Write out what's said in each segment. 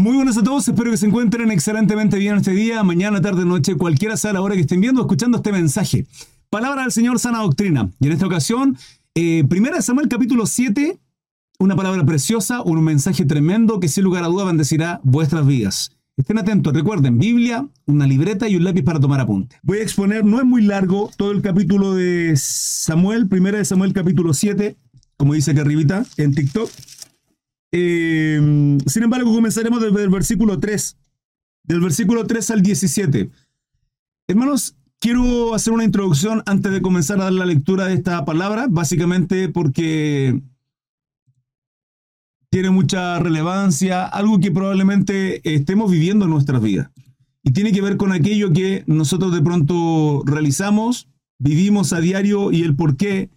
Muy buenas a todos, espero que se encuentren excelentemente bien este día, mañana, tarde, noche, cualquiera sea la hora que estén viendo escuchando este mensaje. Palabra del Señor, sana doctrina. Y en esta ocasión, eh, primera Samuel capítulo 7, una palabra preciosa, un mensaje tremendo que sin lugar a duda bendecirá vuestras vidas. Estén atentos, recuerden, Biblia, una libreta y un lápiz para tomar apunte. Voy a exponer, no es muy largo, todo el capítulo de Samuel, primera de Samuel capítulo 7, como dice aquí arribita en TikTok. Eh, sin embargo, comenzaremos desde el versículo 3, del versículo 3 al 17. Hermanos, quiero hacer una introducción antes de comenzar a dar la lectura de esta palabra, básicamente porque tiene mucha relevancia, algo que probablemente estemos viviendo en nuestras vidas. Y tiene que ver con aquello que nosotros de pronto realizamos, vivimos a diario y el por qué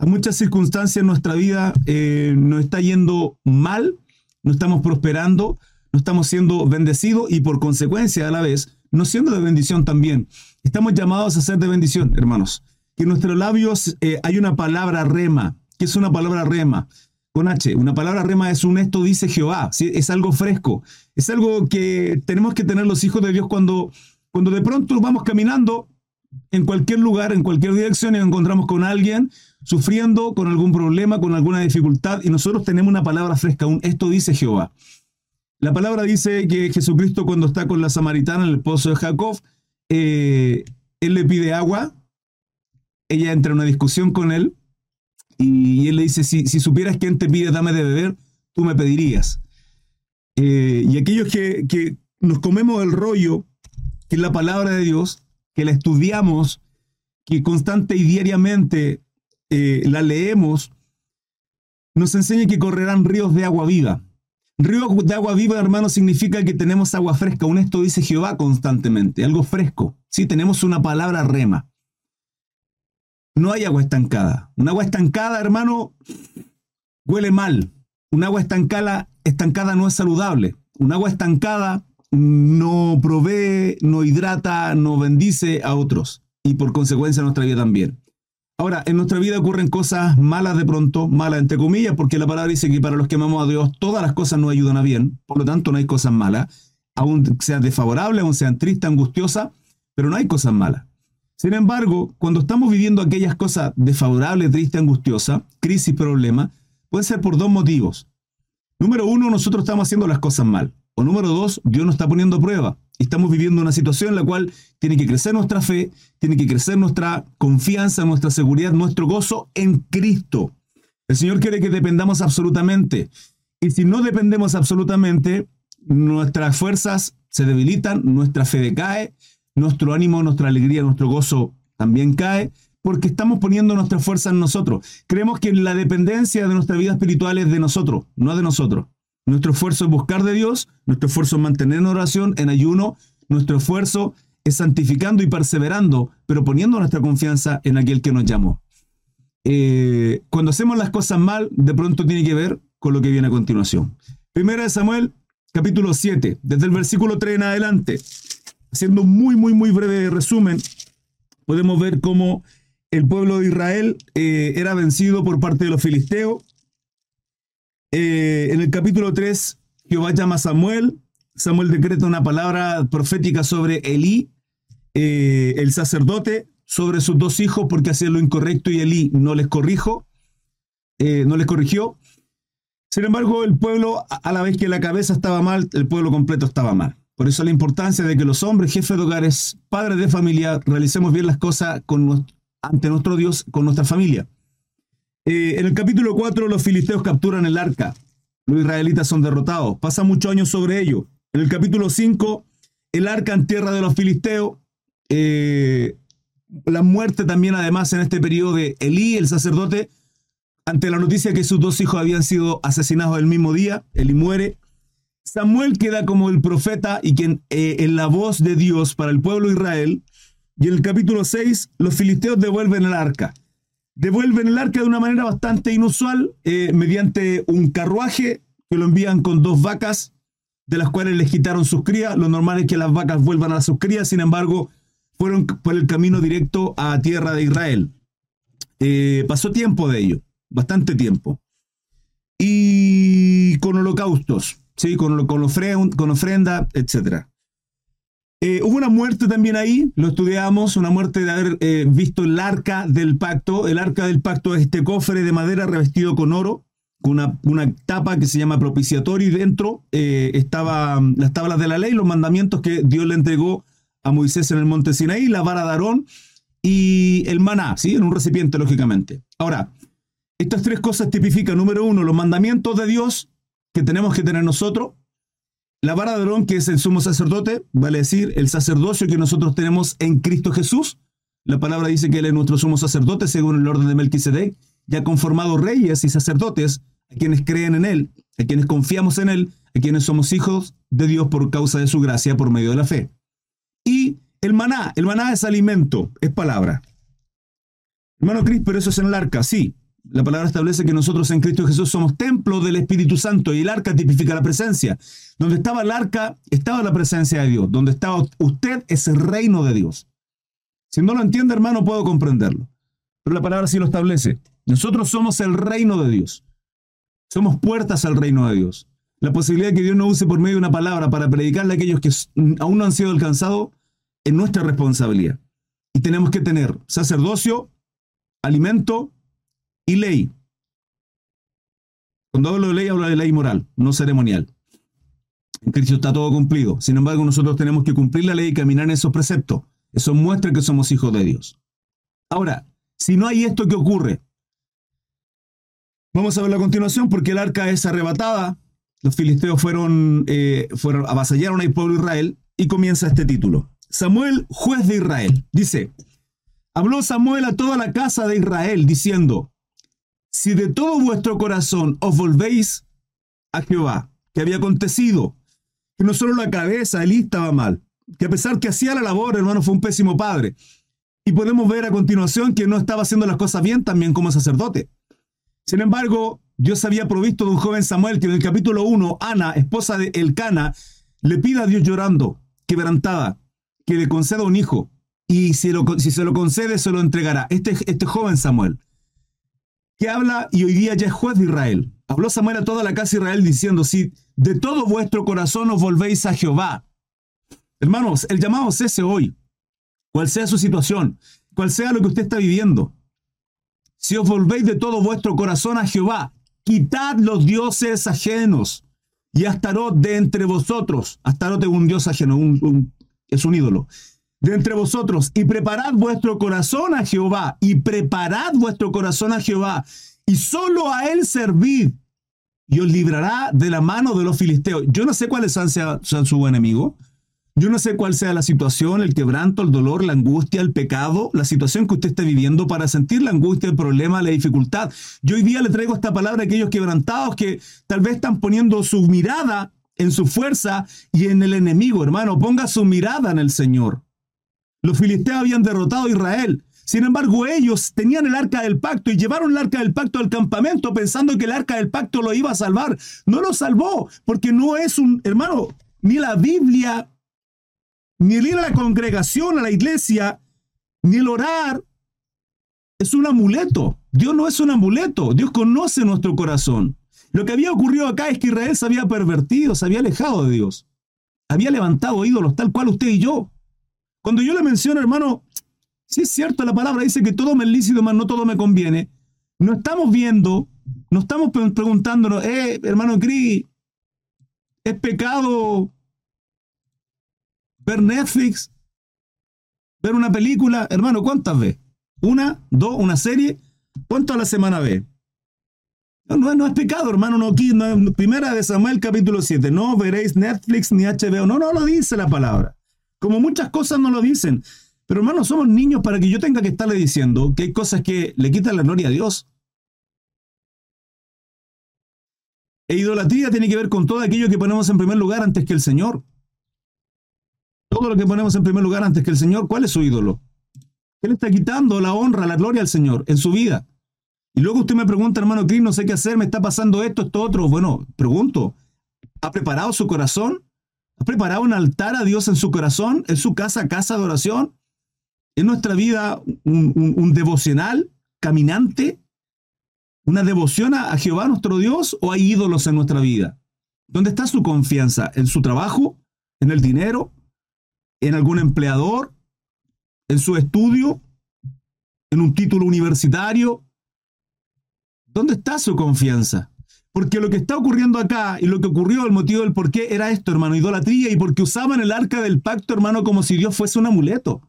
a muchas circunstancias en nuestra vida eh, nos está yendo mal, no estamos prosperando, no estamos siendo bendecidos y por consecuencia a la vez no siendo de bendición también. Estamos llamados a ser de bendición, hermanos. Que en nuestros labios eh, hay una palabra rema. ¿Qué es una palabra rema? Con H. Una palabra rema es un esto dice Jehová. Es algo fresco. Es algo que tenemos que tener los hijos de Dios cuando, cuando de pronto vamos caminando en cualquier lugar, en cualquier dirección y nos encontramos con alguien sufriendo con algún problema, con alguna dificultad, y nosotros tenemos una palabra fresca, un esto dice Jehová. La palabra dice que Jesucristo cuando está con la samaritana en el pozo de Jacob, eh, él le pide agua, ella entra en una discusión con él, y él le dice, si, si supieras quién te pide, dame de beber, tú me pedirías. Eh, y aquellos que, que nos comemos el rollo, que es la palabra de Dios, que la estudiamos, que constante y diariamente eh, la leemos, nos enseña que correrán ríos de agua viva. Ríos de agua viva, hermano, significa que tenemos agua fresca. Un esto dice Jehová constantemente, algo fresco. Sí, tenemos una palabra rema. No hay agua estancada. Un agua estancada, hermano, huele mal. Un agua estancada, estancada no es saludable. Un agua estancada no provee, no hidrata, no bendice a otros y por consecuencia nuestra vida también. Ahora, en nuestra vida ocurren cosas malas de pronto, malas entre comillas, porque la palabra dice que para los que amamos a Dios todas las cosas nos ayudan a bien, por lo tanto no hay cosas malas, aún sean desfavorables, aún sean tristes, angustiosas, pero no hay cosas malas. Sin embargo, cuando estamos viviendo aquellas cosas desfavorables, tristes, angustiosas, crisis, problemas, puede ser por dos motivos. Número uno, nosotros estamos haciendo las cosas mal. O número dos, Dios nos está poniendo a prueba. Estamos viviendo una situación en la cual tiene que crecer nuestra fe, tiene que crecer nuestra confianza, nuestra seguridad, nuestro gozo en Cristo. El Señor quiere que dependamos absolutamente. Y si no dependemos absolutamente, nuestras fuerzas se debilitan, nuestra fe decae, nuestro ánimo, nuestra alegría, nuestro gozo también cae, porque estamos poniendo nuestra fuerza en nosotros. Creemos que la dependencia de nuestra vida espiritual es de nosotros, no de nosotros. Nuestro esfuerzo es buscar de Dios, nuestro esfuerzo es mantener en oración, en ayuno, nuestro esfuerzo es santificando y perseverando, pero poniendo nuestra confianza en aquel que nos llamó. Eh, cuando hacemos las cosas mal, de pronto tiene que ver con lo que viene a continuación. Primera de Samuel, capítulo 7, desde el versículo 3 en adelante. Haciendo muy, muy, muy breve resumen, podemos ver cómo el pueblo de Israel eh, era vencido por parte de los filisteos eh, en el capítulo 3, Jehová llama a Samuel. Samuel decreta una palabra profética sobre Elí, eh, el sacerdote, sobre sus dos hijos porque hacían lo incorrecto y Elí no les corrijo, eh, no les corrigió. Sin embargo, el pueblo, a la vez que la cabeza estaba mal, el pueblo completo estaba mal. Por eso la importancia de que los hombres, jefes de hogares, padres de familia, realicemos bien las cosas con, ante nuestro Dios, con nuestra familia. Eh, en el capítulo 4 los filisteos capturan el arca. Los israelitas son derrotados. Pasa muchos años sobre ello. En el capítulo 5, el arca en tierra de los filisteos. Eh, la muerte también además en este periodo de Elí, el sacerdote, ante la noticia que sus dos hijos habían sido asesinados el mismo día. Elí muere. Samuel queda como el profeta y quien eh, en la voz de Dios para el pueblo de Israel. Y en el capítulo 6, los filisteos devuelven el arca devuelven el arca de una manera bastante inusual, eh, mediante un carruaje que lo envían con dos vacas, de las cuales les quitaron sus crías. Lo normal es que las vacas vuelvan a sus crías, sin embargo, fueron por el camino directo a tierra de Israel. Eh, pasó tiempo de ello, bastante tiempo. Y con holocaustos. ¿sí? con, con, ofrenda, etc. Hubo una muerte también ahí, lo estudiamos, una muerte de haber eh, visto el arca del pacto. El arca del pacto es este cofre de madera revestido con oro, con una, una tapa que se llama propiciatorio y dentro eh, estaban las tablas de la ley, los mandamientos que Dios le entregó a Moisés en el monte Sinaí, la vara de Aarón y el maná, ¿sí? en un recipiente, lógicamente. Ahora, estas tres cosas tipifican, número uno, los mandamientos de Dios que tenemos que tener nosotros, la vara de Aarón, que es el sumo sacerdote, vale decir, el sacerdocio que nosotros tenemos en Cristo Jesús. La palabra dice que Él es nuestro sumo sacerdote, según el orden de Melquisedec, ya conformado reyes y sacerdotes, a quienes creen en Él, a quienes confiamos en Él, a quienes somos hijos de Dios por causa de su gracia, por medio de la fe. Y el maná, el maná es alimento, es palabra. Hermano Cris, pero eso es en el arca, sí. La palabra establece que nosotros en Cristo Jesús somos templo del Espíritu Santo y el arca tipifica la presencia. Donde estaba el arca, estaba la presencia de Dios. Donde estaba usted es el reino de Dios. Si no lo entiende, hermano, puedo comprenderlo. Pero la palabra sí lo establece. Nosotros somos el reino de Dios. Somos puertas al reino de Dios. La posibilidad de que Dios nos use por medio de una palabra para predicarle a aquellos que aún no han sido alcanzados es nuestra responsabilidad. Y tenemos que tener sacerdocio, alimento y ley. Cuando hablo de ley, hablo de ley moral, no ceremonial. En Cristo está todo cumplido. Sin embargo, nosotros tenemos que cumplir la ley y caminar en esos preceptos. Eso muestra que somos hijos de Dios. Ahora, si no hay esto que ocurre, vamos a ver a continuación porque el arca es arrebatada. Los filisteos fueron, eh, fueron avasallaron al pueblo de Israel y comienza este título. Samuel, juez de Israel, dice, habló Samuel a toda la casa de Israel diciendo, si de todo vuestro corazón os volvéis a Jehová, que había acontecido, que no solo la cabeza, él estaba mal, que a pesar que hacía la labor, hermano, fue un pésimo padre. Y podemos ver a continuación que no estaba haciendo las cosas bien también como sacerdote. Sin embargo, Dios había provisto de un joven Samuel que en el capítulo 1, Ana, esposa de Elcana, le pide a Dios llorando, quebrantada, que le conceda un hijo. Y si, se lo concede, se lo entregará. Este, este joven Samuel que habla y hoy día ya es juez de Israel. Habló Samuel a toda la casa de Israel diciendo, si de todo vuestro corazón os volvéis a Jehová. Hermanos, el llamado es ese hoy. Cual sea su situación, cual sea lo que usted está viviendo. Si os volvéis de todo vuestro corazón a Jehová, quitad los dioses ajenos y Astarot de entre vosotros. Astarot es un dios ajeno, es un ídolo de entre vosotros y preparad vuestro corazón a Jehová y preparad vuestro corazón a Jehová y solo a él servid y os librará de la mano de los filisteos. Yo no sé cuáles sean, sean su enemigo. Yo no sé cuál sea la situación, el quebranto, el dolor, la angustia, el pecado, la situación que usted esté viviendo para sentir la angustia, el problema, la dificultad. Yo hoy día le traigo esta palabra a aquellos quebrantados que tal vez están poniendo su mirada en su fuerza y en el enemigo, hermano. Ponga su mirada en el Señor. Los filisteos habían derrotado a Israel. Sin embargo, ellos tenían el arca del pacto y llevaron el arca del pacto al campamento pensando que el arca del pacto lo iba a salvar. No lo salvó, porque no es un, hermano, ni la Biblia, ni el ir a la congregación, a la iglesia, ni el orar, es un amuleto. Dios no es un amuleto, Dios conoce nuestro corazón. Lo que había ocurrido acá es que Israel se había pervertido, se había alejado de Dios. Había levantado ídolos, tal cual usted y yo. Cuando yo le menciono, hermano, si es cierto, la palabra dice que todo me es lícito, mas no todo me conviene. No estamos viendo, no estamos preguntándonos, eh, hermano Cris, ¿es pecado ver Netflix? ¿Ver una película? Hermano, ¿cuántas ve? ¿Una? ¿Dos? ¿Una serie? ¿Cuánto a la semana ve? No, no, es pecado, hermano. No, aquí, primera de Samuel capítulo 7. No veréis Netflix ni HBO. No, no lo dice la palabra. Como muchas cosas no lo dicen. Pero hermanos, somos niños para que yo tenga que estarle diciendo que hay cosas que le quitan la gloria a Dios. E idolatría tiene que ver con todo aquello que ponemos en primer lugar antes que el Señor. Todo lo que ponemos en primer lugar antes que el Señor, ¿cuál es su ídolo? Él está quitando la honra, la gloria al Señor en su vida. Y luego usted me pregunta, hermano Cris, no sé qué hacer, me está pasando esto, esto, otro. Bueno, pregunto, ¿ha preparado su corazón? ¿Ha preparado un altar a Dios en su corazón? ¿En su casa, casa de oración? ¿En nuestra vida un, devocional caminante? ¿Una devoción a, Jehová nuestro Dios? ¿O hay ídolos en nuestra vida? ¿Dónde está su confianza? ¿En su trabajo? ¿En el dinero? ¿En algún empleador? ¿En su estudio? ¿En un título universitario? ¿Dónde está su confianza? Porque lo que está ocurriendo acá y lo que ocurrió, el motivo del por qué era esto, hermano, idolatría y porque usaban el arca del pacto, hermano, como si Dios fuese un amuleto.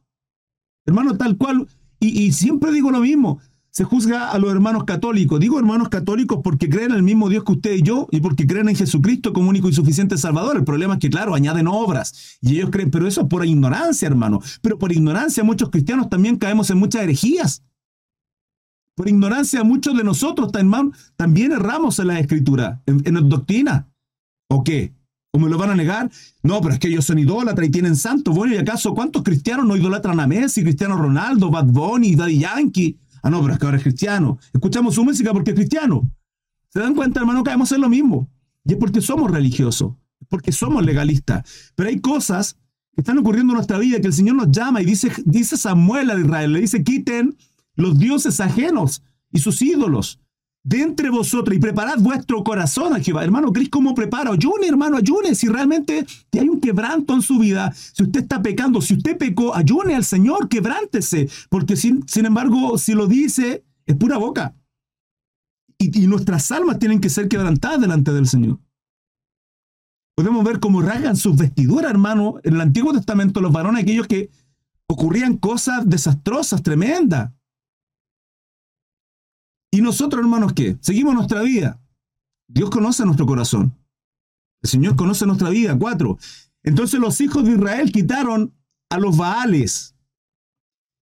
Hermano, tal cual. Y, siempre digo lo mismo se juzga a los hermanos católicos. Digo hermanos católicos porque creen en el mismo Dios que usted y yo y porque creen en Jesucristo como único y suficiente Salvador. El problema es que, claro, añaden obras y ellos creen, pero eso es por ignorancia, hermano. Pero por ignorancia muchos cristianos también caemos en muchas herejías. Por ignorancia muchos de nosotros también erramos en la escritura, en, la doctrina. ¿O qué? ¿O me lo van a negar? No, pero es que ellos son idólatras y tienen santos. Bueno, ¿y acaso cuántos cristianos no idolatran a Messi, Cristiano Ronaldo, Bad Bunny, Daddy Yankee? Ah, no, pero es que ahora es cristiano. Escuchamos su música porque es cristiano. ¿Se dan cuenta, hermano? Caemos en lo mismo. Y es porque somos religiosos, porque somos legalistas. Pero hay cosas que están ocurriendo en nuestra vida que el Señor nos llama y dice, dice Samuel a Israel, le dice, quiten los dioses ajenos y sus ídolos de entre vosotros y preparad vuestro corazón. Hermano, ¿crees cómo prepara? Ayune, hermano, ayune. Si realmente hay un quebranto en su vida, si usted está pecando, si usted pecó, ayune al Señor, quebrántese. Porque sin, sin embargo, si lo dice, es pura boca. Y, y, nuestras almas tienen que ser quebrantadas delante del Señor. Podemos ver cómo rasgan sus vestiduras, hermano. En el Antiguo Testamento, los varones, aquellos que ocurrían cosas desastrosas, tremendas. ¿Y nosotros, hermanos, qué? Seguimos nuestra vida. Dios conoce nuestro corazón. El Señor conoce nuestra vida. Cuatro. Entonces los hijos de Israel quitaron a los Baales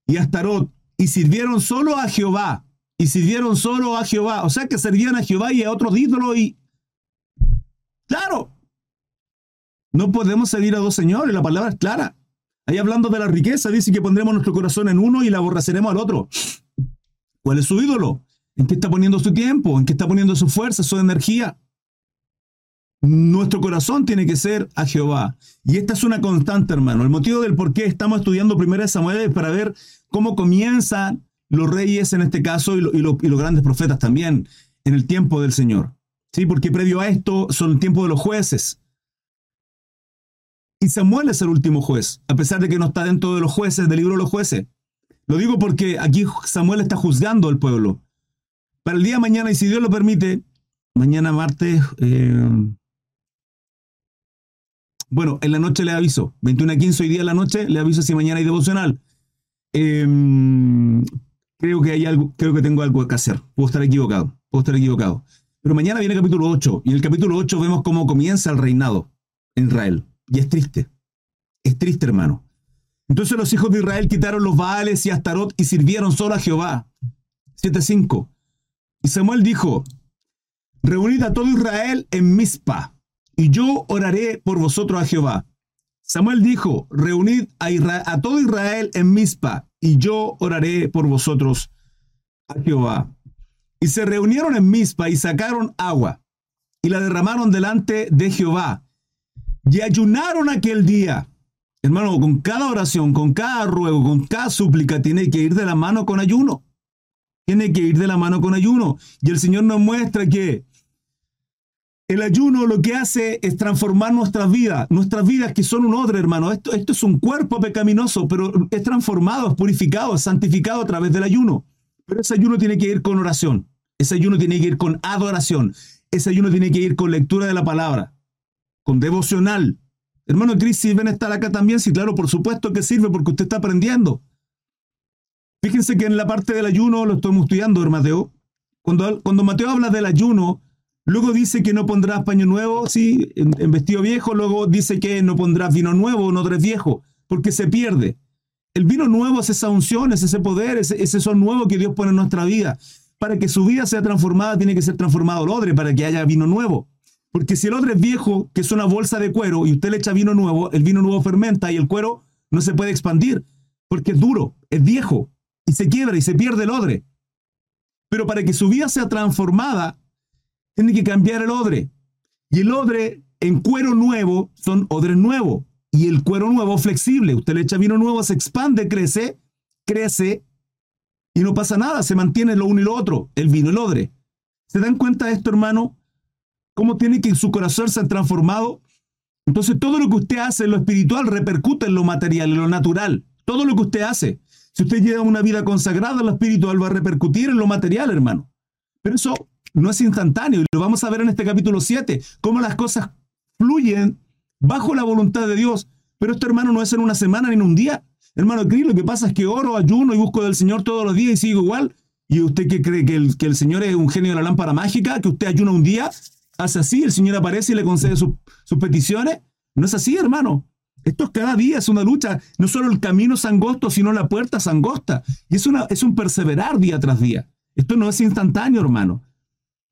y a Astarot y sirvieron solo a Jehová. Y sirvieron solo a Jehová. O sea que servían a Jehová y a otros ídolos y... Claro. No podemos servir a dos señores. La palabra es clara. Ahí hablando de la riqueza, dice que pondremos nuestro corazón en uno y la aborreceremos al otro. ¿Cuál es su ídolo? ¿En qué está poniendo su tiempo? ¿En qué está poniendo su fuerza, su energía? Nuestro corazón tiene que ser a Jehová. Y esta es una constante, hermano. El motivo del por qué estamos estudiando primero Samuel es para ver cómo comienzan los reyes en este caso y, y, los grandes profetas también en el tiempo del Señor. ¿Sí? Porque previo a esto son el tiempo de los jueces. Y Samuel es el último juez, a pesar de que no está dentro de los jueces, del libro de los jueces. Lo digo porque aquí Samuel está juzgando al pueblo para el día de mañana, y si Dios lo permite, mañana martes, eh, bueno, en la noche le aviso, 21 a 15 hoy día en la noche, le aviso si mañana hay devocional. Eh, creo que hay algo, creo que tengo algo que hacer. Puedo estar equivocado, puedo estar equivocado. Pero mañana viene el capítulo 8, y en el capítulo 8 vemos cómo comienza el reinado en Israel. Y es triste, es triste, hermano. Entonces los hijos de Israel quitaron los Baales y Astarot y sirvieron solo a Jehová. 7.5. Samuel dijo, reunid a todo Israel en Mizpa, y yo oraré por vosotros a Jehová. Samuel dijo, reunid a, todo Israel en Mizpa, y yo oraré por vosotros a Jehová. Y se reunieron en Mizpa y sacaron agua, y la derramaron delante de Jehová. Y ayunaron aquel día. Hermano, con cada oración, con cada ruego, con cada súplica, tiene que ir de la mano con ayuno tiene que ir de la mano con ayuno. Y el Señor nos muestra que el ayuno lo que hace es transformar nuestras vidas, nuestras vidas que son un odre, hermano. Esto, esto es un cuerpo pecaminoso, pero es transformado, es purificado, es santificado a través del ayuno. Pero ese ayuno tiene que ir con oración, ese ayuno tiene que ir con adoración, ese ayuno tiene que ir con lectura de la palabra, con devocional. Hermano Cris, ¿sirven estar acá también? Sí, claro, por supuesto que sirve porque usted está aprendiendo. Fíjense que en la parte del ayuno, lo estamos estudiando, Mateo, cuando, cuando Mateo habla del ayuno, luego dice que no pondrás paño nuevo, sí, en, vestido viejo, luego dice que no pondrás vino nuevo, no tres viejo, porque se pierde. El vino nuevo es esa unción, es ese poder, es ese son nuevo que Dios pone en nuestra vida. Para que su vida sea transformada, tiene que ser transformado el odre para que haya vino nuevo. Porque si el odre es viejo, que es una bolsa de cuero, y usted le echa vino nuevo, el vino nuevo fermenta y el cuero no se puede expandir, porque es duro, es viejo y se quiebra y se pierde el odre. Pero para que su vida sea transformada, tiene que cambiar el odre. Y el odre en cuero nuevo son odres nuevos. Y el cuero nuevo flexible. Usted le echa vino nuevo, se expande, crece, crece y no pasa nada. Se mantiene lo uno y lo otro, el vino, el odre. ¿Se dan cuenta de esto, hermano? cómo tiene que su corazón ser transformado. Entonces todo lo que usted hace en lo espiritual repercute en lo material, en lo natural. Todo lo que usted hace. Si usted lleva una vida consagrada lo espiritual, va a repercutir en lo material, hermano. Pero eso no es instantáneo. Y lo vamos a ver en este capítulo 7, cómo las cosas fluyen bajo la voluntad de Dios. Pero esto, hermano, no es en una semana ni en un día. Hermano Cris, lo que pasa es que oro, ayuno y busco del Señor todos los días y sigo igual. ¿Y usted que cree que el, que el Señor es un genio de la lámpara mágica? ¿Que usted ayuna un día? ¿Hace así? ¿El Señor aparece y le concede sus peticiones? No es así, hermano. Esto es cada día, es una lucha. No solo el camino es angosto, sino la puerta es angosta. Y es, una, es un perseverar día tras día. Esto no es instantáneo, hermano.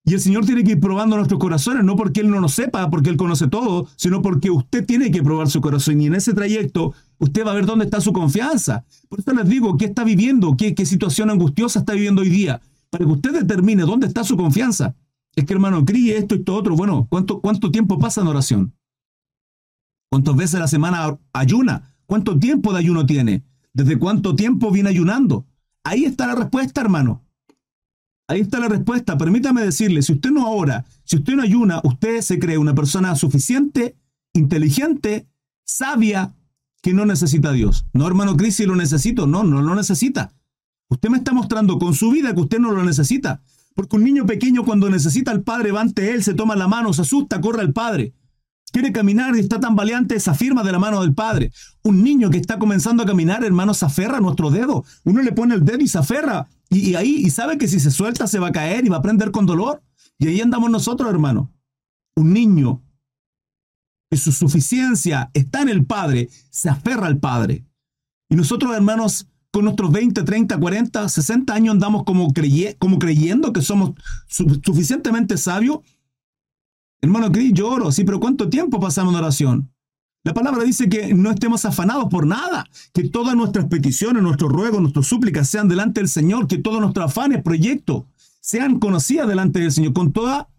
Y el Señor tiene que ir probando nuestros corazones, no porque Él no nos sepa, porque Él conoce todo, sino porque usted tiene que probar su corazón. Y en ese trayecto usted va a ver dónde está su confianza. Por eso les digo, ¿qué está viviendo? ¿Qué, qué situación angustiosa está viviendo hoy día? Para que usted determine dónde está su confianza. Es que, hermano, críe esto y esto otro. Bueno, ¿cuánto, cuánto tiempo pasa en oración? ¿Cuántas veces a la semana ayuna? ¿Cuánto tiempo de ayuno tiene? ¿Desde cuánto tiempo viene ayunando? Ahí está la respuesta, hermano. Ahí está la respuesta. Permítame decirle, si usted no ora, si usted no ayuna, usted se cree una persona suficiente, inteligente, sabia, que no necesita a Dios. No, hermano Cris, si lo necesito. No, no lo necesita. Usted me está mostrando con su vida que usted no lo necesita. Porque un niño pequeño cuando necesita al padre va ante él, se toma la mano, se asusta, corre al padre. Quiere caminar y está tan valiente, se afirma de la mano del padre. Un niño que está comenzando a caminar, hermano, se aferra a nuestro dedo. Uno le pone el dedo y se aferra y, ahí, y sabe que si se suelta se va a caer y va a prender con dolor. Y ahí andamos nosotros, hermano. Un niño que su suficiencia está en el Padre, se aferra al Padre. Y nosotros, hermanos, con nuestros 20, 30, 40, 60 años andamos como, como creyendo que somos suficientemente sabios. Hermano Cris, lloro, sí, pero ¿cuánto tiempo pasamos en oración? La palabra dice que no estemos afanados por nada, que todas nuestras peticiones, nuestros ruegos, nuestras súplicas sean delante del Señor, que todos nuestros afanes, proyectos, sean conocidas delante del Señor, con toda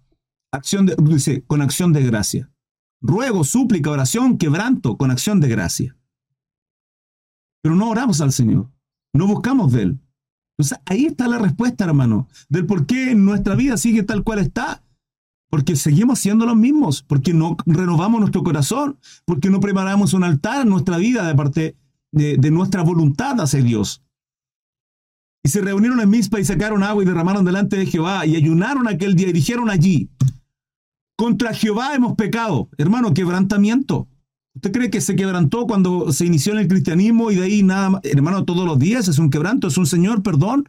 acción de, dice, con acción de gracia. Ruego, súplica, oración, quebranto, con acción de gracia. Pero no oramos al Señor, no buscamos de Él. Entonces ahí está la respuesta, hermano, del por qué nuestra vida sigue tal cual está porque seguimos siendo los mismos, porque no renovamos nuestro corazón, porque no preparamos un altar en nuestra vida de parte de, nuestra voluntad hacia Dios. Y se reunieron en Mispa y sacaron agua y derramaron delante de Jehová y ayunaron aquel día y dijeron allí, contra Jehová hemos pecado. Hermano, quebrantamiento. ¿Usted cree que se quebrantó cuando se inició en el cristianismo y de ahí nada más? Hermano, todos los días es un quebranto, es un Señor, perdón.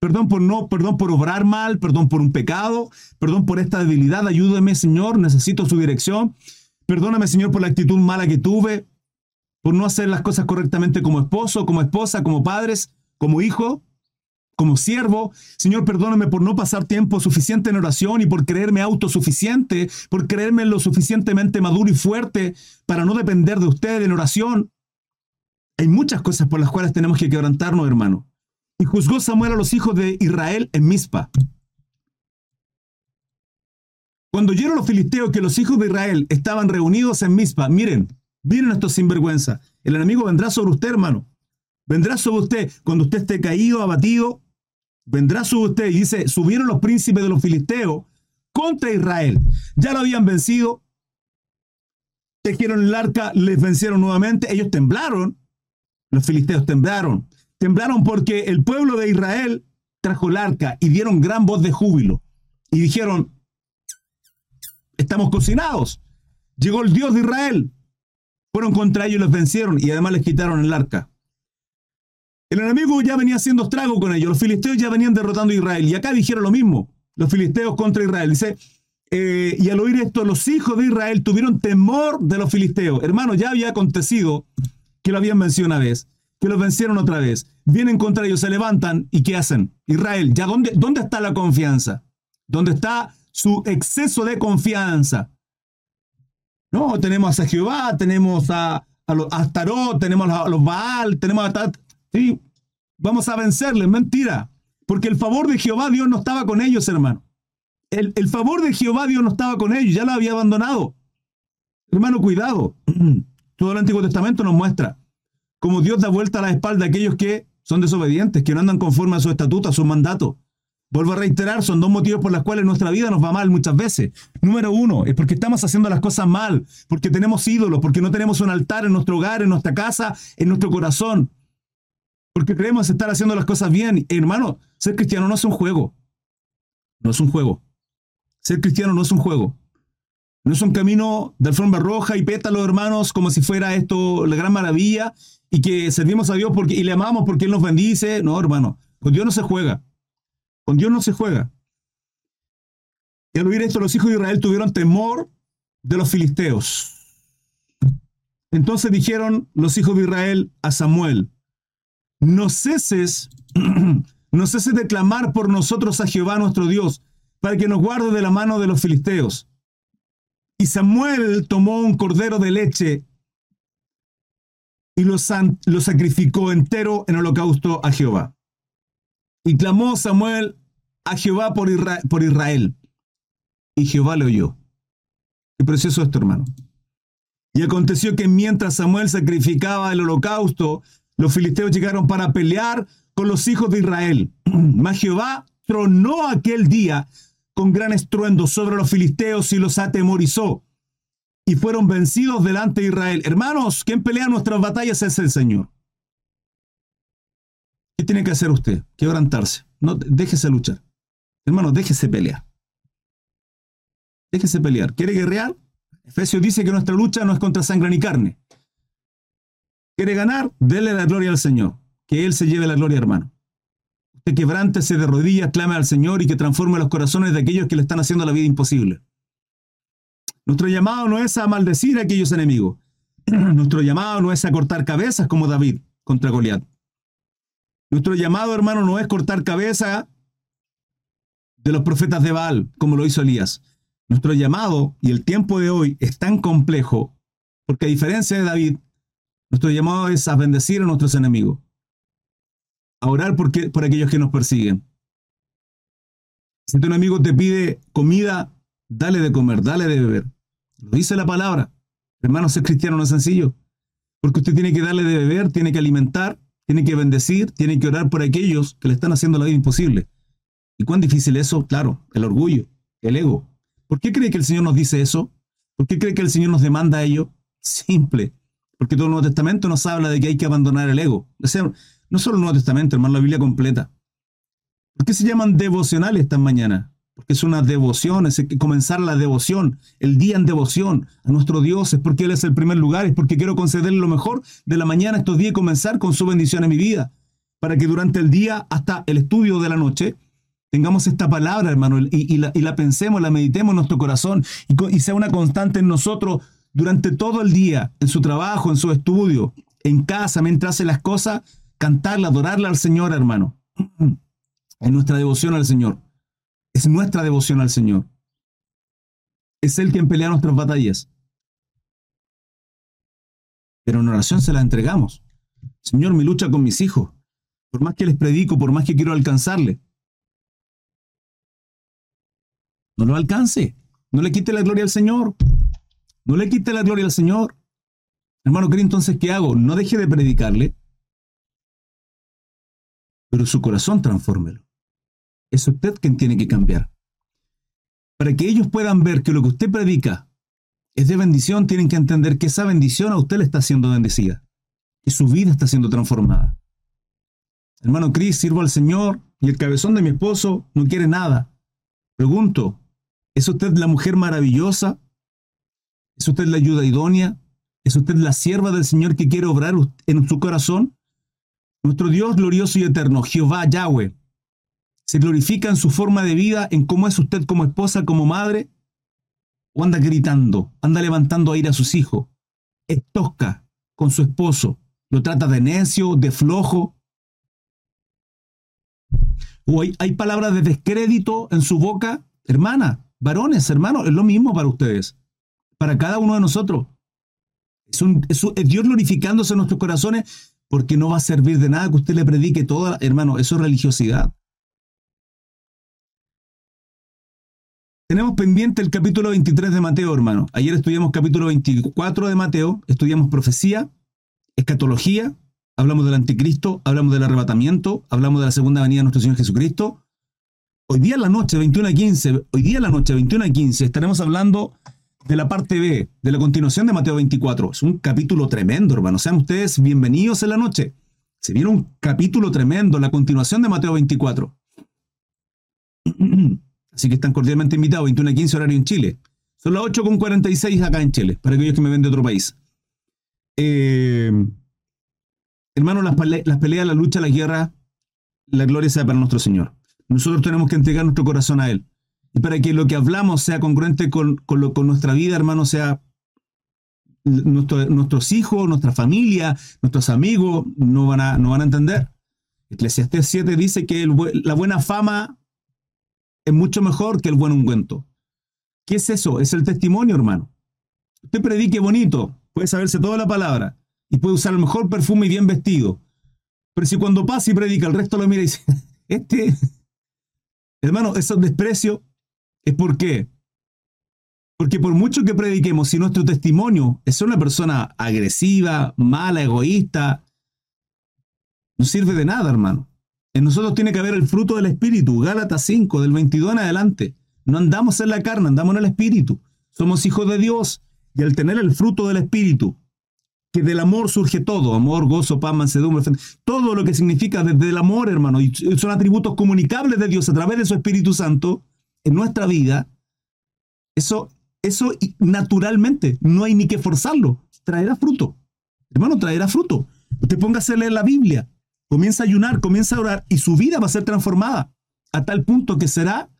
Perdón por no, perdón por obrar mal, perdón por un pecado, perdón por esta debilidad. Ayúdeme, Señor, necesito su dirección. Perdóname, Señor, por la actitud mala que tuve, por no hacer las cosas correctamente como esposo, como esposa, como padres, como hijo, como siervo. Señor, perdóname por no pasar tiempo suficiente en oración y por creerme autosuficiente, por creerme lo suficientemente maduro y fuerte para no depender de usted en oración. Hay muchas cosas por las cuales tenemos que quebrantarnos, hermano. Y juzgó Samuel a los hijos de Israel en Mizpa. Cuando oyeron los filisteos que los hijos de Israel estaban reunidos en Mizpa, miren, miren estos sinvergüenza. El enemigo vendrá sobre usted, hermano. Vendrá sobre usted cuando usted esté caído, abatido. Vendrá sobre usted. Y dice, subieron los príncipes de los filisteos contra Israel. Ya lo habían vencido. Tejieron el arca, les vencieron nuevamente. Ellos temblaron. Los filisteos temblaron. Temblaron porque el pueblo de Israel trajo el arca y dieron gran voz de júbilo. Y dijeron, estamos cocinados. Llegó el Dios de Israel. Fueron contra ellos y los vencieron y además les quitaron el arca. El enemigo ya venía haciendo estrago con ellos. Los filisteos ya venían derrotando a Israel. Y acá dijeron lo mismo. Los filisteos contra Israel. Dice, eh, y al oír esto, los hijos de Israel tuvieron temor de los filisteos. Hermano, ya había acontecido que lo habían vencido una vez que los vencieron otra vez. Vienen contra ellos, se levantan y ¿qué hacen? Israel, ¿ya dónde, dónde está la confianza? ¿Dónde está su exceso de confianza? No, tenemos a Jehová, tenemos a, a, los, Tarot, tenemos a los Baal, tenemos a Tat. Sí, vamos a vencerles, mentira. Porque el favor de Jehová Dios no estaba con ellos, hermano. El, el favor de Jehová Dios no estaba con ellos, ya lo había abandonado. Hermano, cuidado. Todo el Antiguo Testamento nos muestra como Dios da vuelta a la espalda a aquellos que son desobedientes, que no andan conforme a su estatuto, a su mandato. Vuelvo a reiterar, son dos motivos por los cuales nuestra vida nos va mal muchas veces. Número uno, es porque estamos haciendo las cosas mal, porque tenemos ídolos, porque no tenemos un altar en nuestro hogar, en nuestra casa, en nuestro corazón. Porque creemos estar haciendo las cosas bien. Hermano, ser cristiano no es un juego. No es un juego. Ser cristiano no es un juego. No es un camino de alfombra roja y pétalos, hermanos, como si fuera esto la gran maravilla y que servimos a Dios porque, y le amamos porque Él nos bendice. No, hermano, con Dios no se juega. Con Dios no se juega. Y al oír esto, los hijos de Israel tuvieron temor de los filisteos. Entonces dijeron los hijos de Israel a Samuel, no ceses, no ceses de clamar por nosotros a Jehová nuestro Dios, para que nos guarde de la mano de los filisteos. Y Samuel tomó un cordero de leche y lo, lo sacrificó entero en holocausto a Jehová. Y clamó Samuel a Jehová por, Israel. Y Jehová le oyó. Qué precioso esto, hermano. Y aconteció que mientras Samuel sacrificaba el holocausto, los filisteos llegaron para pelear con los hijos de Israel. Mas Jehová tronó aquel día con gran estruendo sobre los filisteos y los atemorizó. Y fueron vencidos delante de Israel. Hermanos, quien pelea nuestras batallas es el Señor. ¿Qué tiene que hacer usted? Quebrantarse. No, déjese luchar. Hermano, déjese pelear. Déjese pelear. ¿Quiere guerrear? Efesios dice que nuestra lucha no es contra sangre ni carne. ¿Quiere ganar? Dele la gloria al Señor. Que Él se lleve la gloria, hermano. Usted quebrántese de rodillas, clame al Señor y que transforme los corazones de aquellos que le están haciendo la vida imposible. Nuestro llamado no es a maldecir a aquellos enemigos. Nuestro llamado no es a cortar cabezas como David contra Goliat. Nuestro llamado, hermano, no es cortar cabeza de los profetas de Baal, como lo hizo Elías. Nuestro llamado y el tiempo de hoy es tan complejo, porque a diferencia de David, nuestro llamado es a bendecir a nuestros enemigos, a orar por, aquellos que nos persiguen. Si tu enemigo te pide comida, dale de comer, dale de beber. Lo dice la palabra. Hermano, ser cristiano no es sencillo, porque usted tiene que darle de beber, tiene que alimentar tiene que bendecir, tiene que orar por aquellos que le están haciendo la vida imposible. ¿Y cuán difícil eso? Claro, el orgullo, el ego. ¿Por qué cree que el Señor nos dice eso? ¿Por qué cree que el Señor nos demanda ello? Simple. Porque todo el Nuevo Testamento nos habla de que hay que abandonar el ego. No solo el Nuevo Testamento, hermano, la Biblia completa. ¿Por qué se llaman devocionales esta mañana? porque es una devoción, es comenzar la devoción, el día en devoción a nuestro Dios, es porque Él es el primer lugar, es porque quiero concederle lo mejor de la mañana estos días y comenzar con su bendición en mi vida, para que durante el día hasta el estudio de la noche tengamos esta palabra, hermano, y, la, pensemos, la meditemos en nuestro corazón y, y sea una constante en nosotros durante todo el día, en su trabajo, en su estudio, en casa, mientras hace las cosas, cantarla, adorarla al Señor, hermano, en nuestra devoción al Señor. Es nuestra devoción al Señor. Es Él quien pelea nuestras batallas. Pero en oración se la entregamos. Señor, mi lucha con mis hijos. Por más que les predico, por más que quiero alcanzarle. No lo alcance. No le quite la gloria al Señor. No le quite la gloria al Señor. Hermano querido, entonces, ¿qué hago? No deje de predicarle, pero su corazón transfórmelo. Es usted quien tiene que cambiar. Para que ellos puedan ver que lo que usted predica es de bendición, tienen que entender que esa bendición a usted le está siendo bendecida, que su vida está siendo transformada. Hermano Cris, sirvo al Señor y el cabezón de mi esposo no quiere nada. Pregunto, ¿es usted la mujer maravillosa? ¿Es usted la ayuda idónea? ¿Es usted la sierva del Señor que quiere obrar en su corazón? Nuestro Dios glorioso y eterno, Jehová Yahweh, se glorifica en su forma de vida, en cómo es usted como esposa, como madre, o anda gritando, anda levantando aire a sus hijos, es tosca con su esposo, lo trata de necio, de flojo, o hay, palabras de descrédito en su boca, hermana, varones, hermanos, es lo mismo para ustedes, para cada uno de nosotros. Es, es, Dios glorificándose en nuestros corazones porque no va a servir de nada que usted le predique toda, hermano, eso es religiosidad. Tenemos pendiente el capítulo 23 de Mateo, hermano. Ayer estudiamos capítulo 24 de Mateo, estudiamos profecía, escatología, hablamos del anticristo, hablamos del arrebatamiento, hablamos de la segunda venida de nuestro Señor Jesucristo. hoy día en la noche, 21 a 15, hoy día en la noche, 21 a 15, estaremos hablando de la parte B, de la continuación de Mateo 24. Es un capítulo tremendo, hermano. Sean ustedes bienvenidos en la noche. Se viene un capítulo tremendo, la continuación de Mateo 24. Así que están cordialmente invitados, 21 a 15 horario en Chile. Son las 8.46 acá en Chile, para aquellos que me ven de otro país. Eh, hermano, las, las peleas, la lucha, la guerra, la gloria sea para nuestro Señor. Nosotros tenemos que entregar nuestro corazón a Él. Para que lo que hablamos sea congruente con, con, con nuestra vida, hermano, sea nuestros hijos, nuestra familia, nuestros amigos no van a, no van a entender. Eclesiastés 7 dice que la buena fama es mucho mejor que el buen ungüento. ¿Qué es eso? Es el testimonio, hermano. Usted predique bonito, puede saberse toda la palabra y puede usar el mejor perfume y bien vestido. Pero si cuando pasa y predica, el resto lo mira y dice, este, hermano, esos desprecios es por qué. Porque por mucho que prediquemos, si nuestro testimonio es una persona agresiva, mala, egoísta, no sirve de nada, hermano. En nosotros tiene que haber el fruto del Espíritu, Gálatas 5, del 22 en adelante. No andamos en la carne, andamos en el Espíritu. Somos hijos de Dios y al tener el fruto del Espíritu, que del amor surge todo, amor, gozo, paz, mansedumbre, todo lo que significa desde el amor, hermano, y son atributos comunicables de Dios a través de su Espíritu Santo nuestra vida, eso eso naturalmente, no hay ni que forzarlo, traerá fruto. Hermano, traerá fruto. Usted póngase a leer la Biblia, comienza a ayunar, comienza a orar y su vida va a ser transformada a tal punto que será,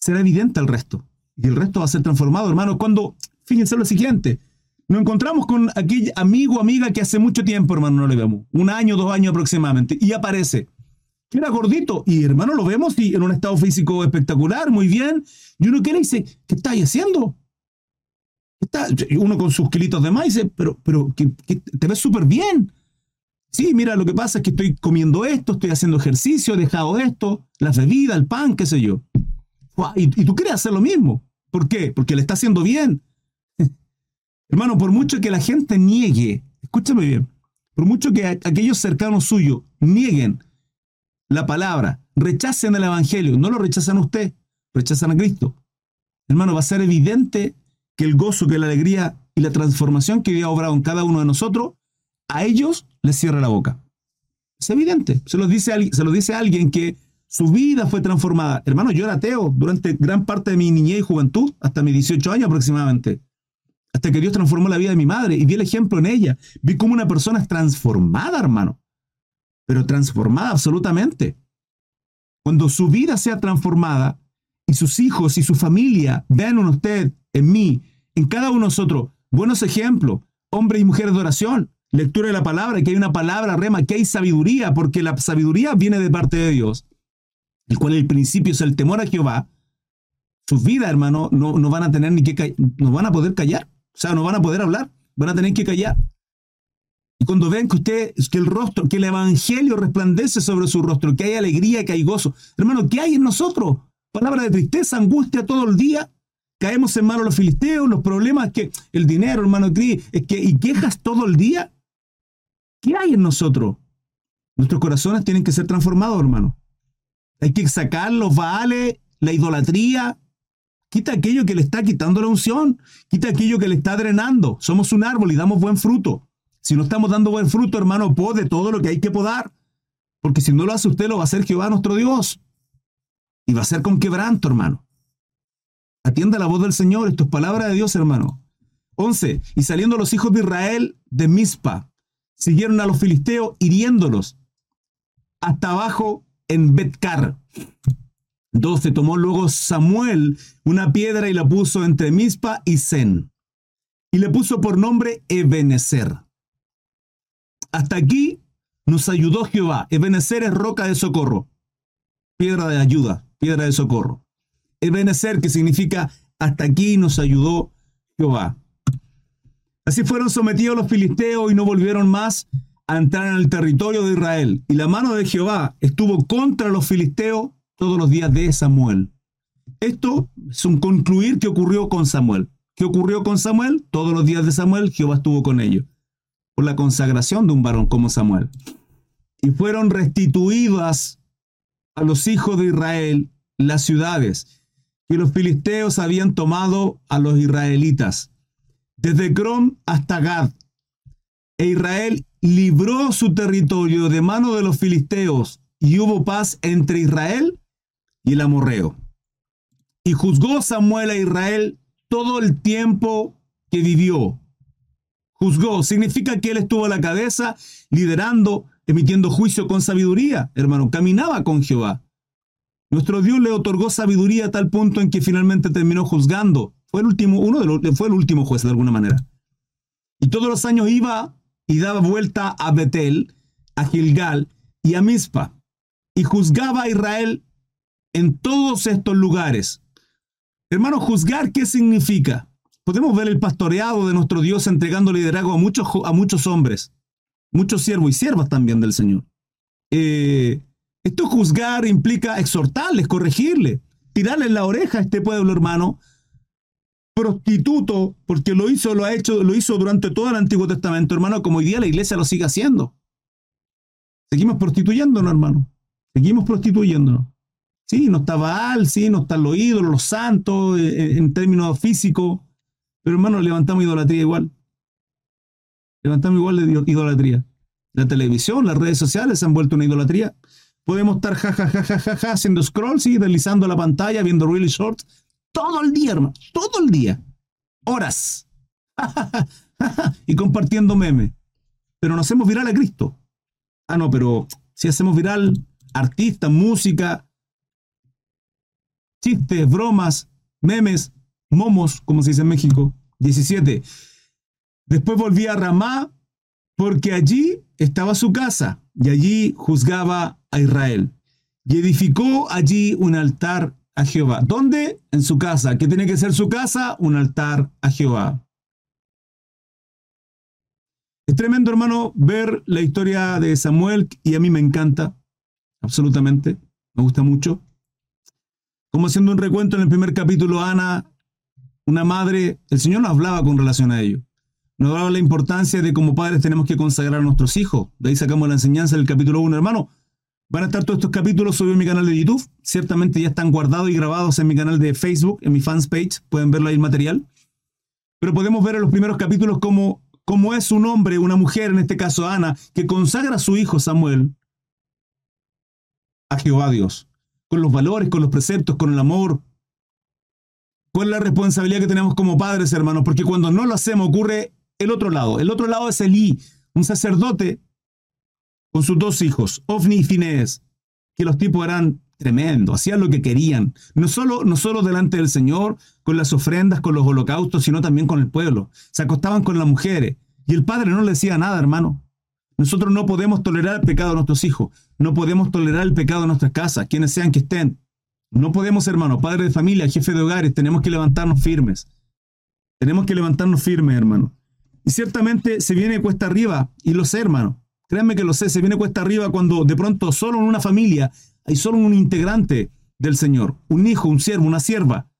será evidente al resto. Y el resto va a ser transformado, hermano. Cuando, fíjense lo siguiente, nos encontramos con aquel amigo o amiga que hace mucho tiempo, hermano, no le vemos, un año, dos años aproximadamente, y aparece era gordito. Y hermano, lo vemos y en un estado físico espectacular, muy bien. Y uno quiere y dice, ¿qué estáis haciendo? Está, uno con sus kilitos de dice, pero, pero te ves súper bien. Sí, mira, lo que pasa es que estoy comiendo esto, estoy haciendo ejercicio, he dejado esto, las bebidas, el pan, qué sé yo. Y, y tú quieres hacer lo mismo. ¿Por qué? Porque le está haciendo bien. Hermano, por mucho que la gente niegue, escúchame bien, por mucho que aquellos cercanos suyos nieguen la palabra, rechacen el Evangelio, no lo rechazan a usted, rechazan a Cristo. Hermano, va a ser evidente que el gozo, que la alegría y la transformación que había obrado en cada uno de nosotros, a ellos les cierra la boca. Es evidente, se lo dice, se lo dice alguien que su vida fue transformada. Hermano, yo era ateo durante gran parte de mi niñez y juventud, hasta mis 18 años aproximadamente. Hasta que Dios transformó la vida de mi madre y vi el ejemplo en ella. Vi cómo una persona es transformada, hermano pero transformada absolutamente. Cuando su vida sea transformada y sus hijos y su familia vean en usted, en mí, en cada uno de nosotros, buenos ejemplos, hombres y mujeres de oración, lectura de la palabra, que hay una palabra rema, que hay sabiduría, porque la sabiduría viene de parte de Dios, el cual el principio es el temor a Jehová, sus vidas, hermano, no, no van a tener ni que no van a poder callar, o sea, no van a poder hablar, van a tener que callar. Y cuando vean que usted, que el rostro, que el evangelio resplandece sobre su rostro, que hay alegría, que hay gozo. Hermano, ¿qué hay en nosotros? Palabra de tristeza, angustia todo el día. Caemos en manos los filisteos, los problemas que el dinero, hermano, es que, y quejas todo el día. ¿Qué hay en nosotros? Nuestros corazones tienen que ser transformados, hermano. Hay que sacar los baales, la idolatría. Quita aquello que le está quitando la unción. Quita aquello que le está drenando. Somos un árbol y damos buen fruto. Si no estamos dando buen fruto, hermano, pode todo lo que hay que podar. Porque si no lo hace usted, lo va a hacer Jehová nuestro Dios. Y va a ser con quebranto, hermano. Atienda la voz del Señor, esto es palabra de Dios, hermano. 11. Y saliendo los hijos de Israel de Mizpa, siguieron a los filisteos hiriéndolos hasta abajo en Betcar. 12. Tomó luego Samuel una piedra y la puso entre Mizpa y Zen. Y le puso por nombre Ebenezer. Hasta aquí nos ayudó Jehová. Ebenezer es roca de socorro, piedra de ayuda, piedra de socorro. Ebenezer, que significa hasta aquí nos ayudó Jehová. Así fueron sometidos los filisteos y no volvieron más a entrar en el territorio de Israel. Y la mano de Jehová estuvo contra los filisteos todos los días de Samuel. Esto es un concluir que ocurrió con Samuel. ¿Qué ocurrió con Samuel? Todos los días de Samuel Jehová estuvo con ellos por la consagración de un varón como Samuel. Y fueron restituidas a los hijos de Israel las ciudades que los filisteos habían tomado a los israelitas, desde Crom hasta Gad. E Israel libró su territorio de mano de los filisteos y hubo paz entre Israel y el amorreo. Y juzgó Samuel a Israel todo el tiempo que vivió. Juzgó, significa que él estuvo a la cabeza, liderando, emitiendo juicio con sabiduría, hermano, caminaba con Jehová. Nuestro Dios le otorgó sabiduría a tal punto en que finalmente terminó juzgando. Fue el último, uno de los, fue el último juez de alguna manera. Y todos los años iba y daba vuelta a Betel, a Gilgal y a Mizpa, y juzgaba a Israel en todos estos lugares. Hermano, juzgar, ¿qué significa? Podemos ver el pastoreado de nuestro Dios entregando liderazgo a muchos, a muchos hombres, muchos siervos y siervas también del Señor. Eh, esto juzgar implica exhortarles, corregirles, tirarles la oreja a este pueblo, hermano, prostituto, porque lo hizo, lo ha hecho, lo hizo durante todo el Antiguo Testamento, hermano, como hoy día la iglesia lo sigue haciendo. Seguimos prostituyéndonos, hermano. Seguimos prostituyéndonos. Sí, no está Baal, sí, no están los ídolos, los santos, eh, eh, en términos físicos, pero hermano, levantamos idolatría igual. Levantamos igual de idolatría. La televisión, las redes sociales se han vuelto una idolatría. Podemos estar jajajajaja haciendo scrolls y deslizando la pantalla, viendo really short, todo el día, hermano, todo el día. Horas. y compartiendo memes. Pero no hacemos viral a Cristo. Ah, no, pero si hacemos viral artistas, música, chistes, bromas, memes, momos, como se dice en México. 17. Después volví a Ramá porque allí estaba su casa y allí juzgaba a Israel. Y edificó allí un altar a Jehová. ¿Dónde? En su casa. ¿Qué tiene que ser su casa? Un altar a Jehová. Es tremendo, hermano, ver la historia de Samuel y a mí me encanta, absolutamente, me gusta mucho. Como haciendo un recuento en el primer capítulo, Ana, una madre, el Señor nos hablaba con relación a ello. Nos hablaba la importancia de como padres tenemos que consagrar a nuestros hijos. De ahí sacamos la enseñanza del capítulo 1, hermano. Van a estar todos estos capítulos sobre mi canal de YouTube. Ciertamente ya están guardados y grabados en mi canal de Facebook, en mi fans page. Pueden verlo ahí el material. Pero podemos ver en los primeros capítulos cómo, cómo es un hombre, una mujer, en este caso Ana, que consagra a su hijo Samuel a Jehová Dios. Con los valores, con los preceptos, con el amor. Con la responsabilidad que tenemos como padres, hermanos. Porque cuando no lo hacemos ocurre el otro lado. El otro lado es Elí, un sacerdote con sus dos hijos, Ofni y Finés, que los tipos eran tremendos, hacían lo que querían, no solo, no solo delante del Señor, con las ofrendas, con los holocaustos, sino también con el pueblo. Se acostaban con las mujeres y el padre no le decía nada, hermano. Nosotros no podemos tolerar el pecado de nuestros hijos, no podemos tolerar el pecado de nuestras casas, quienes sean que estén. No podemos, hermano, padre de familia, jefe de hogares, tenemos que levantarnos firmes. Tenemos que levantarnos firmes, hermano. Y ciertamente se viene cuesta arriba, y lo sé, hermano. Créanme que lo sé, se viene cuesta arriba cuando de pronto solo en una familia hay solo un integrante del Señor, un hijo, un siervo, una sierva.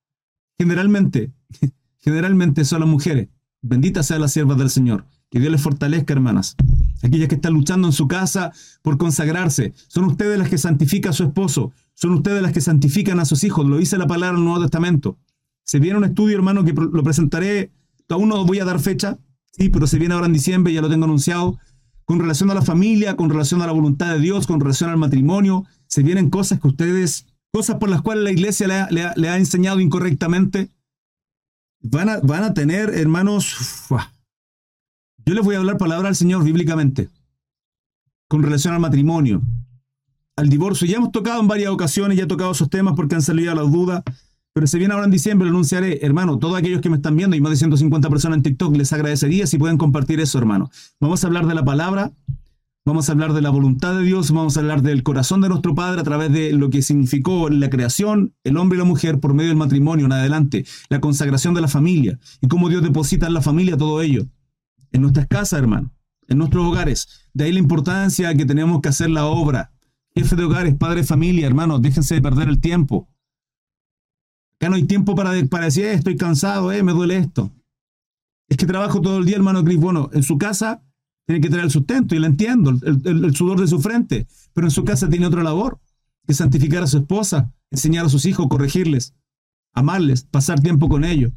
Generalmente, generalmente son las mujeres. Benditas sean las siervas del Señor. Que Dios les fortalezca, hermanas. Aquellas que están luchando en su casa por consagrarse. Son ustedes las que santifican a su esposo. Son ustedes las que santifican a sus hijos. Lo dice la palabra en el Nuevo Testamento. Se viene un estudio, hermano, que lo presentaré. Aún no voy a dar fecha. Pero se viene ahora en diciembre, ya lo tengo anunciado con relación a la familia, con relación a la voluntad de Dios, con relación al matrimonio. Se vienen cosas que ustedes, cosas por las cuales la iglesia le ha, enseñado incorrectamente. Van a, van a tener, hermanos, yo les voy a hablar palabra al Señor bíblicamente, con relación al matrimonio, al divorcio. Ya hemos tocado en varias ocasiones, ya he tocado esos temas porque han salido las dudas. Pero se viene ahora en diciembre, lo anunciaré. Hermano, todos aquellos que me están viendo y más de 150 personas en TikTok, les agradecería si pueden compartir eso, hermano. Vamos a hablar de la palabra, vamos a hablar de la voluntad de Dios, vamos a hablar del corazón de nuestro Padre a través de lo que significó la creación, el hombre y la mujer por medio del matrimonio en adelante, la consagración de la familia y cómo Dios deposita en la familia todo ello. En nuestras casas, hermano, en nuestros hogares. De ahí la importancia que tenemos que hacer la obra. Jefe de hogares, padre familia, hermanos, déjense de perder el tiempo. Ya no hay tiempo para, para decir, eh, estoy cansado, eh, me duele esto. Es que trabajo todo el día, hermano Cris. Bueno, en su casa tiene que tener el sustento, y lo entiendo, el, sudor de su frente, pero en su casa tiene otra labor, que santificar a su esposa, enseñar a sus hijos, corregirles, amarles, pasar tiempo con ellos.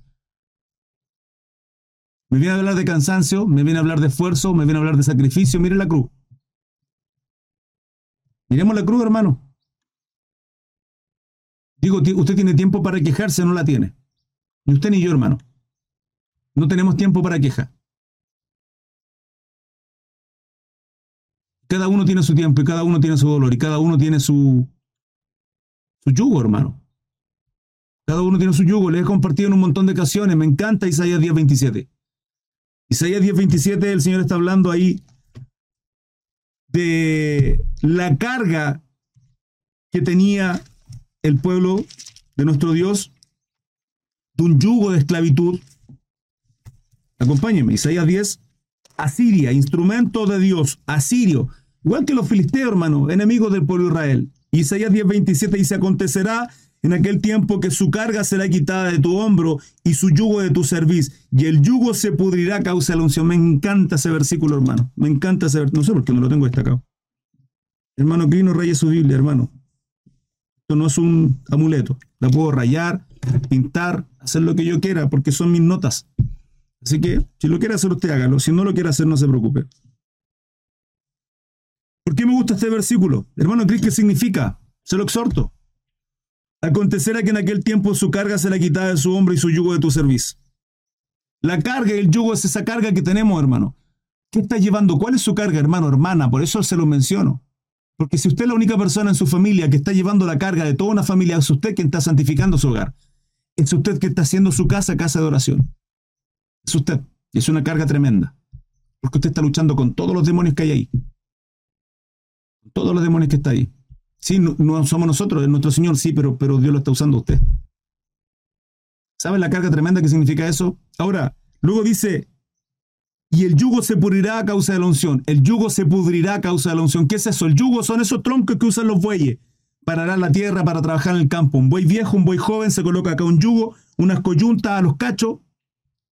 Me viene a hablar de cansancio, me viene a hablar de esfuerzo, me viene a hablar de sacrificio. Mire la cruz. Miremos la cruz, hermano. Digo, usted tiene tiempo para quejarse, no la tiene. Ni usted ni yo, hermano. No tenemos tiempo para quejar. Cada uno tiene su tiempo y cada uno tiene su dolor y cada uno tiene su, su yugo, hermano. Cada uno tiene su yugo. Le he compartido en un montón de ocasiones. Me encanta Isaías 10:27. Isaías 10:27, el Señor está hablando ahí de la carga que tenía el pueblo de nuestro Dios, de un yugo de esclavitud. Acompáñenme, Isaías 10, Asiria, instrumento de Dios, asirio, igual que los filisteos, hermano, enemigos del pueblo de Israel. Isaías 10, 27 dice, acontecerá en aquel tiempo que su carga será quitada de tu hombro y su yugo de tu cerviz, y el yugo se pudrirá a causa de la unción. Me encanta ese versículo, hermano. Me encanta ese versículo. No sé por qué no lo tengo destacado. Hermano, que no raye su Biblia, hermano. Esto no es un amuleto. La puedo rayar, pintar, hacer lo que yo quiera, porque son mis notas. Así que, si lo quiere hacer usted, hágalo. Si no lo quiere hacer, no se preocupe. ¿Por qué me gusta este versículo? Hermano, ¿qué significa? Se lo exhorto. Acontecerá que en aquel tiempo su carga será quitada de su hombro y su yugo de tu servicio. La carga y el yugo es esa carga que tenemos, hermano. ¿Qué está llevando? ¿Cuál es su carga, hermano, hermana? Por eso se lo menciono. Porque si usted es la única persona en su familia que está llevando la carga de toda una familia, es usted quien está santificando su hogar. Es usted que está haciendo su casa casa de oración. Es usted. Y es una carga tremenda. Porque usted está luchando con todos los demonios que hay ahí. Todos los demonios que está ahí. Sí, no, somos nosotros, es nuestro Señor, sí, pero, pero Dios lo está usando a usted. ¿Sabe la carga tremenda que significa eso? Ahora, luego dice, y el yugo se pudrirá a causa de la unción. El yugo se pudrirá a causa de la unción. ¿Qué es eso? El yugo son esos troncos que usan los bueyes para arar la tierra, para trabajar en el campo. Un buey viejo, un buey joven, se coloca acá un yugo, unas coyuntas a los cachos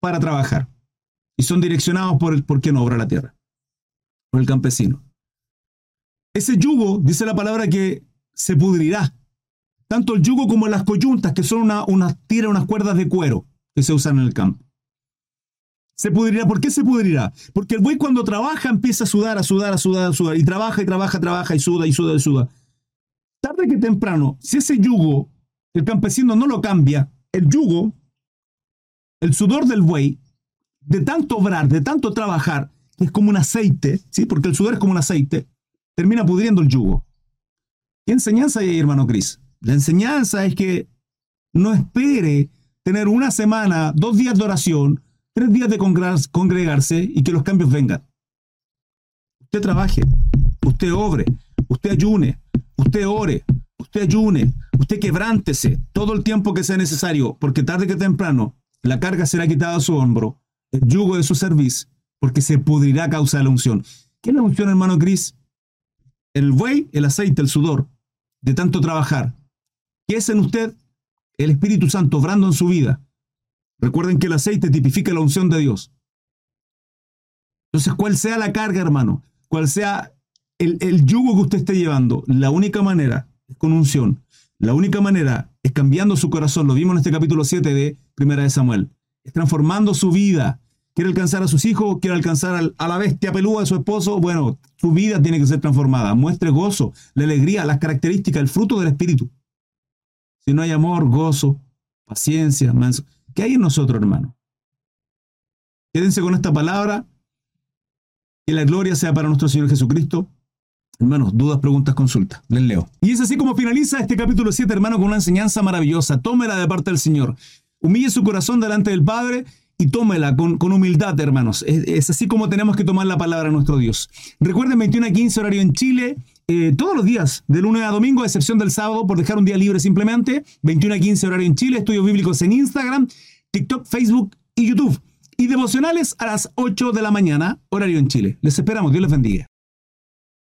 para trabajar. Y son direccionados por el por no obra la tierra, por el campesino. Ese yugo, dice la palabra, que se pudrirá. Tanto el yugo como las coyuntas, que son unas una, tira, unas cuerdas de cuero que se usan en el campo. Se pudrirá. ¿Por qué se pudrirá? Porque el buey cuando trabaja empieza a sudar, a sudar, a sudar, a sudar. Y trabaja y trabaja, trabaja y suda y suda y suda. Tarde que temprano, si ese yugo, el campesino no lo cambia, el yugo, el sudor del buey, de tanto obrar, de tanto trabajar, es como un aceite, ¿sí? Porque el sudor es como un aceite, termina pudriendo el yugo. ¿Qué enseñanza hay hermano Cris? La enseñanza es que no espere tener una semana, dos días de oración, tres días de congregarse y que los cambios vengan. Usted trabaje, usted obre, usted ayune, usted ore, usted ayune, usted quebrántese todo el tiempo que sea necesario, porque tarde que temprano la carga será quitada a su hombro, el yugo de su servicio, porque se pudrirá a causa de la unción. ¿Qué es la unción, hermano Cris? el buey, el aceite, el sudor, de tanto trabajar. ¿Qué es en usted? El Espíritu Santo obrando en su vida. Recuerden que el aceite tipifica la unción de Dios. Entonces, cual sea la carga, hermano, cual sea el, el yugo que usted esté llevando, la única manera es con unción. La única manera es cambiando su corazón. Lo vimos en este capítulo 7 de Primera de Samuel. Es transformando su vida, quiere alcanzar a sus hijos, quiere alcanzar a la bestia peluda de su esposo, bueno, su vida tiene que ser transformada. Muestre gozo, la alegría, las características, el fruto del Espíritu. Si no hay amor, gozo, paciencia, manso, ¿qué hay en nosotros, hermano? Quédense con esta palabra. Que la gloria sea para nuestro Señor Jesucristo. Hermanos, dudas, preguntas, consultas. Les leo. Y es así como finaliza este capítulo 7, hermano, con una enseñanza maravillosa. Tómela de parte del Señor. Humille su corazón delante del Padre y tómela con, humildad, hermanos. Es, así como tenemos que tomar la palabra de nuestro Dios. Recuerden, 21 a 15 horario en Chile, eh, todos los días, de lunes a domingo, a excepción del sábado, por dejar un día libre simplemente. 21 a 15 horario en Chile, estudios bíblicos en Instagram, TikTok, Facebook y YouTube. Y devocionales a las 8 de la mañana, horario en Chile. Les esperamos, Dios les bendiga.